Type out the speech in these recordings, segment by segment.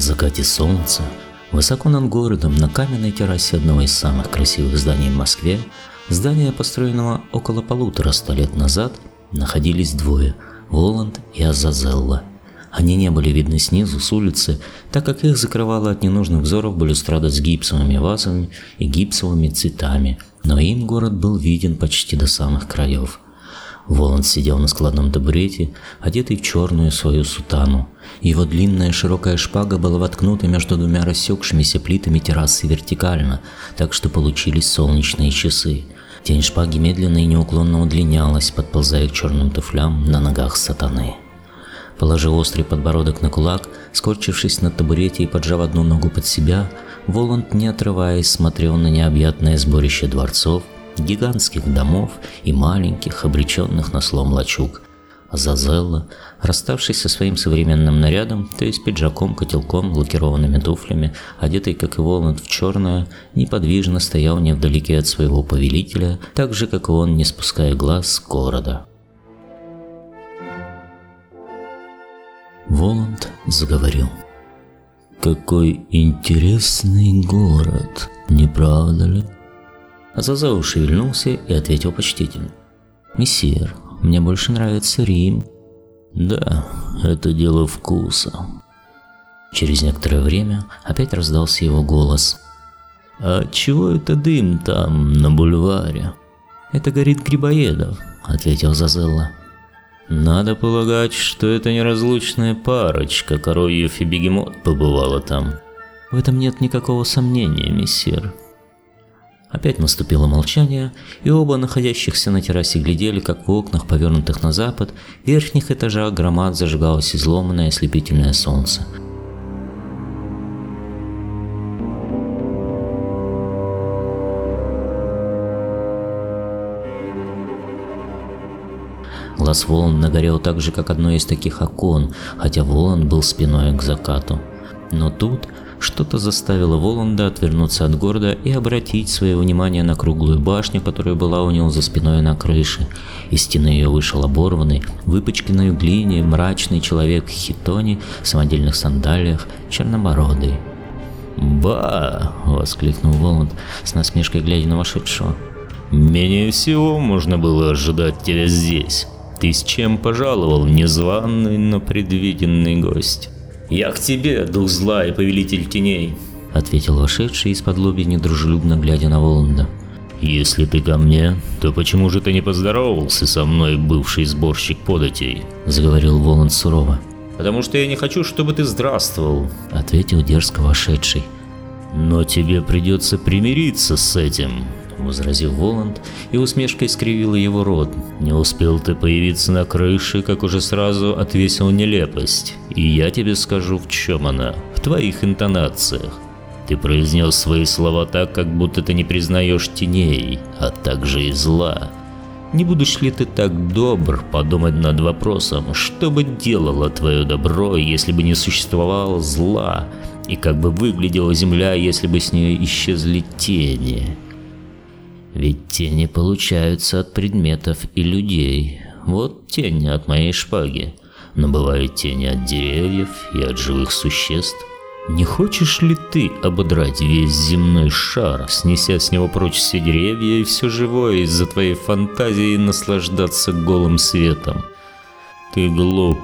Закате солнца, высоко над городом, на каменной террасе одного из самых красивых зданий в Москве, здания, построенного около полутора ста лет назад, находились двое – Воланд и Азазелла. Они не были видны снизу, с улицы, так как их закрывала от ненужных взоров балюстрада с гипсовыми вазами и гипсовыми цветами, но им город был виден почти до самых краев – Воланд сидел на складном табурете, одетый в черную свою сутану. Его длинная широкая шпага была воткнута между двумя рассекшимися плитами террасы вертикально, так что получились солнечные часы. Тень шпаги медленно и неуклонно удлинялась, подползая к черным туфлям на ногах сатаны. Положив острый подбородок на кулак, скорчившись на табурете и поджав одну ногу под себя, Воланд, не отрываясь, смотрел на необъятное сборище дворцов, гигантских домов и маленьких, обреченных на слом лачуг. Азазелла, расставшись со своим современным нарядом, то есть пиджаком, котелком, лакированными туфлями, одетый, как и Воланд, в черное, неподвижно стоял невдалеке от своего повелителя, так же, как и он, не спуская глаз с города. Воланд заговорил. «Какой интересный город, не правда ли?» Азазау шевельнулся и ответил почтительно. «Мессир, мне больше нравится Рим». «Да, это дело вкуса». Через некоторое время опять раздался его голос. «А чего это дым там, на бульваре?» «Это горит Грибоедов», — ответил Зазелла. «Надо полагать, что это неразлучная парочка, Коровьев и Бегемот побывала там». «В этом нет никакого сомнения, мессир», Опять наступило молчание, и оба находящихся на террасе глядели, как в окнах, повернутых на запад, в верхних этажах громад зажигалось изломанное ослепительное солнце. Глаз Волан нагорел так же, как одно из таких окон, хотя Волан был спиной к закату. Но тут что-то заставило Воланда отвернуться от города и обратить свое внимание на круглую башню, которая была у него за спиной на крыше. Из стены ее вышел оборванный, выпачканный в глине, мрачный человек в хитоне, в самодельных сандалиях, чернобородый. «Ба!» – воскликнул Воланд, с насмешкой глядя на вошедшего. «Менее всего можно было ожидать тебя здесь. Ты с чем пожаловал, незваный, но предвиденный гость?» «Я к тебе, дух зла и повелитель теней», — ответил вошедший из-под лоби, недружелюбно глядя на Воланда. «Если ты ко мне, то почему же ты не поздоровался со мной, бывший сборщик податей?» – заговорил Воланд сурово. «Потому что я не хочу, чтобы ты здравствовал», – ответил дерзко вошедший. «Но тебе придется примириться с этим», возразил Воланд, и усмешкой скривила его рот. «Не успел ты появиться на крыше, как уже сразу отвесил нелепость. И я тебе скажу, в чем она. В твоих интонациях. Ты произнес свои слова так, как будто ты не признаешь теней, а также и зла. Не будешь ли ты так добр подумать над вопросом, что бы делало твое добро, если бы не существовало зла, и как бы выглядела земля, если бы с нее исчезли тени?» Ведь тени получаются от предметов и людей. Вот тень от моей шпаги. Но бывают тени от деревьев и от живых существ. Не хочешь ли ты ободрать весь земной шар, снеся с него прочь все деревья и все живое из-за твоей фантазии наслаждаться голым светом? Ты глуп.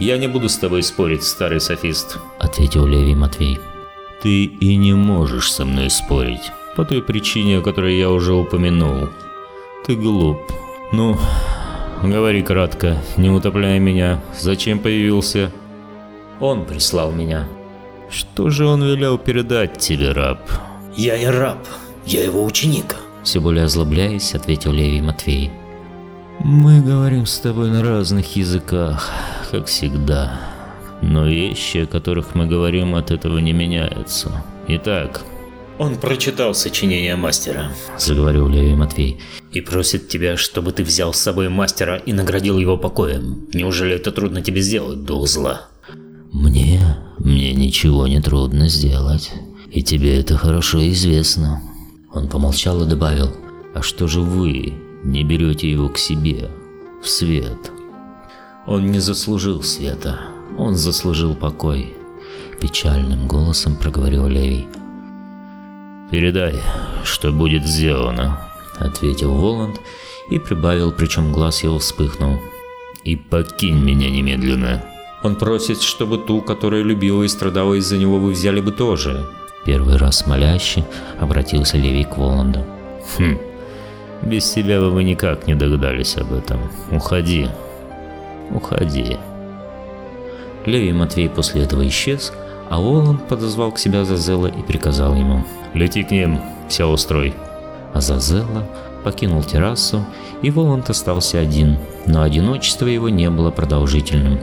Я не буду с тобой спорить, старый софист, ответил Левий Матвей. Ты и не можешь со мной спорить по той причине, о которой я уже упомянул. Ты глуп. Ну, говори кратко, не утопляй меня. Зачем появился? Он прислал меня. Что же он велел передать тебе, раб? Я не раб, я его ученик. Все более озлобляясь, ответил Левий Матвей. Мы говорим с тобой на разных языках, как всегда. Но вещи, о которых мы говорим, от этого не меняются. Итак, он прочитал сочинение мастера, заговорил Леви Матвей, и просит тебя, чтобы ты взял с собой мастера и наградил его покоем. Неужели это трудно тебе сделать, дух зла? Мне? Мне ничего не трудно сделать. И тебе это хорошо известно. Он помолчал и добавил, а что же вы не берете его к себе, в свет? Он не заслужил света, он заслужил покой. Печальным голосом проговорил Левий. «Передай, что будет сделано», — ответил Воланд и прибавил, причем глаз его вспыхнул. «И покинь меня немедленно». Он просит, чтобы ту, которая любила и страдала из-за него, вы взяли бы тоже. Первый раз моляще обратился Левий к Воланду. Хм, без тебя бы вы никак не догадались об этом. Уходи. Уходи. Левий Матвей после этого исчез, а Воланд подозвал к себе Азазела и приказал ему. «Лети к ним, все устрой». Азазела покинул террасу, и Воланд остался один, но одиночество его не было продолжительным.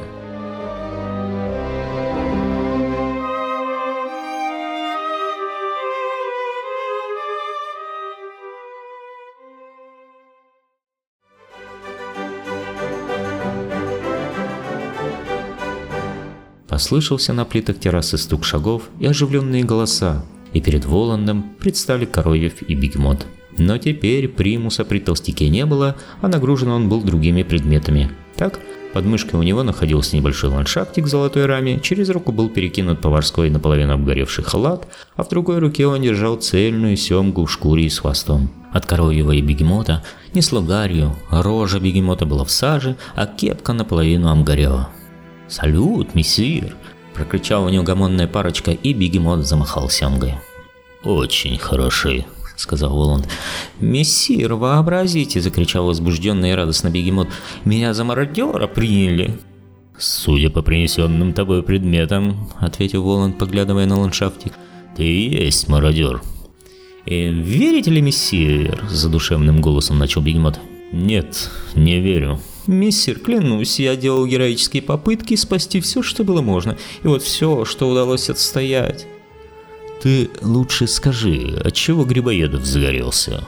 Послышался на плитах террасы стук шагов и оживленные голоса, и перед Воландом предстали Коровьев и Бегемот. Но теперь примуса при толстяке не было, а нагружен он был другими предметами. Так, под мышкой у него находился небольшой ландшафтик в золотой раме, через руку был перекинут поварской наполовину обгоревший халат, а в другой руке он держал цельную семгу в шкуре и с хвостом. От коровьего и бегемота несло гарью, рожа бегемота была в саже, а кепка наполовину обгорела. «Салют, мессир!» – прокричала неугомонная парочка, и бегемот замахал сямгой. «Очень хороши», — сказал Воланд. «Мессир, вообразите!» — закричал возбужденный и радостно бегемот. «Меня за мародера приняли!» «Судя по принесенным тобой предметам», — ответил Воланд, поглядывая на ландшафтик, — «ты и есть мародер». «И верите ли, мессир?» — задушевным голосом начал бегемот. «Нет, не верю», Мессир, клянусь, я делал героические попытки спасти все, что было можно, и вот все, что удалось отстоять. Ты лучше скажи, от чего Грибоедов загорелся?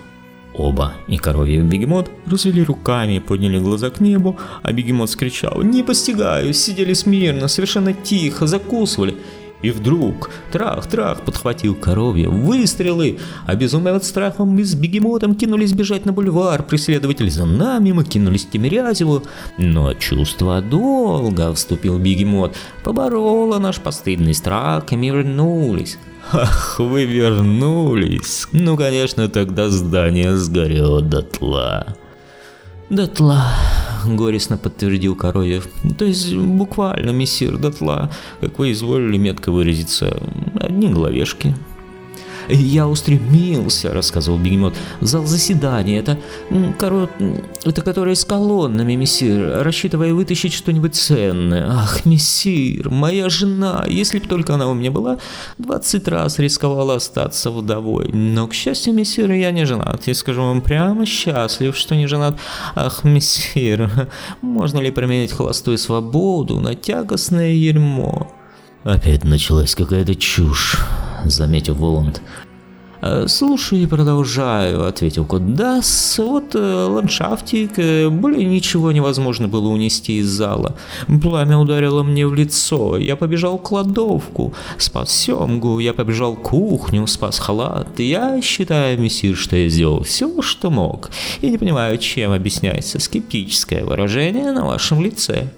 Оба, и коровья и бегемот, развели руками подняли глаза к небу, а бегемот скричал «Не постигаю!» Сидели смирно, совершенно тихо, закусывали. И вдруг, трах-трах, подхватил коровья, выстрелы, а безумные от страха мы с бегемотом кинулись бежать на бульвар, преследователи за нами, мы кинулись к Тимирязеву, но чувство долго, вступил бегемот, побороло наш постыдный страх, и мы вернулись. Ах, вы вернулись. Ну, конечно, тогда здание сгорело дотла. Дотла, горестно подтвердил Коровьев. То есть буквально, мессир, дотла, как вы изволили метко выразиться, одни головешки. «Я устремился», — рассказывал бегемот, — «в зал заседания. Это, корот, это которое с колоннами, мессир, рассчитывая вытащить что-нибудь ценное. Ах, мессир, моя жена, если бы только она у меня была, двадцать раз рисковала остаться вдовой. Но, к счастью, мессир, я не женат. Я скажу вам прямо счастлив, что не женат. Ах, мессир, можно ли променять холостую свободу на тягостное ермо?» Опять началась какая-то чушь, заметил Воланд. «Э, «Слушай и продолжаю», — ответил кот. «Да, вот э, ландшафтик, э, более ничего невозможно было унести из зала. Пламя ударило мне в лицо, я побежал в кладовку, спас семгу, я побежал в кухню, спас халат. Я считаю, мессир, что я сделал все, что мог. Я не понимаю, чем объясняется скептическое выражение на вашем лице».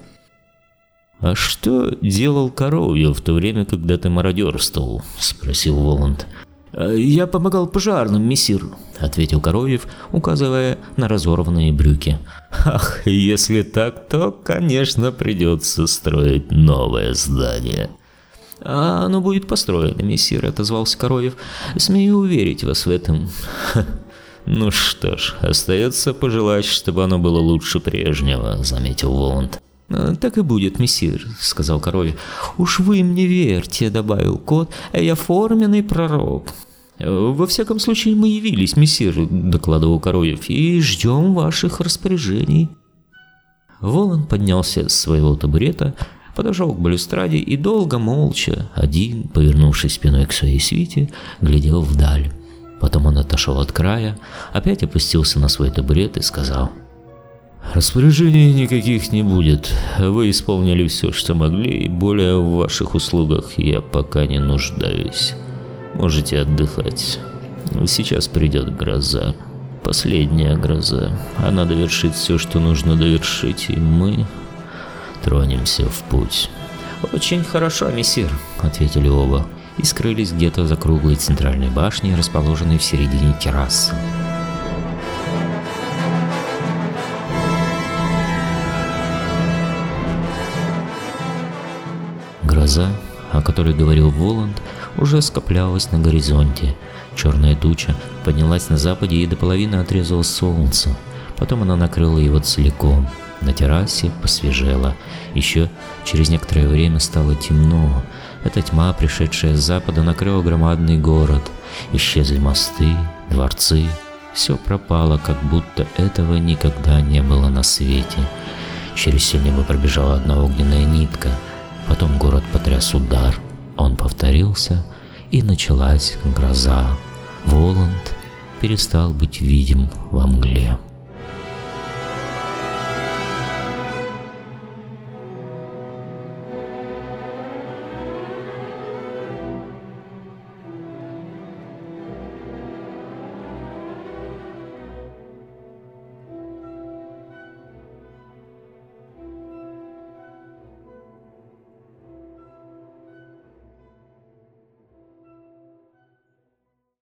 «А что делал Коровьев в то время, когда ты мародерствовал?» – спросил Воланд. «Э, «Я помогал пожарным, мессир», — ответил Коровьев, указывая на разорванные брюки. «Ах, если так, то, конечно, придется строить новое здание». «А оно будет построено, мессир», — отозвался Коровьев. «Смею уверить вас в этом». «Ну что ж, остается пожелать, чтобы оно было лучше прежнего», — заметил Воланд. «Э, «Так и будет, мессир», — сказал король. «Уж вы мне верьте», — добавил кот, — «я форменный пророк». «Во всяком случае, мы явились, мессир», — докладывал Короев, — «и ждем ваших распоряжений». Волан поднялся с своего табурета, подошел к балюстраде и долго молча, один, повернувшись спиной к своей свите, глядел вдаль. Потом он отошел от края, опять опустился на свой табурет и сказал — Распоряжений никаких не будет. Вы исполнили все, что могли, и более в ваших услугах я пока не нуждаюсь. Можете отдыхать. Сейчас придет гроза. Последняя гроза. Она довершит все, что нужно довершить, и мы тронемся в путь. «Очень хорошо, мессир», — ответили оба и скрылись где-то за круглой центральной башней, расположенной в середине террасы. Гроза, о которой говорил Воланд, уже скоплялась на горизонте. Черная туча поднялась на западе и до половины отрезала солнце. Потом она накрыла его целиком. На террасе посвежело. Еще через некоторое время стало темно. Эта тьма, пришедшая с запада, накрыла громадный город. Исчезли мосты, дворцы. Все пропало, как будто этого никогда не было на свете. Через все небо пробежала одна огненная нитка. Потом город потряс удар. Он повторился, и началась гроза. Воланд перестал быть видим во мгле.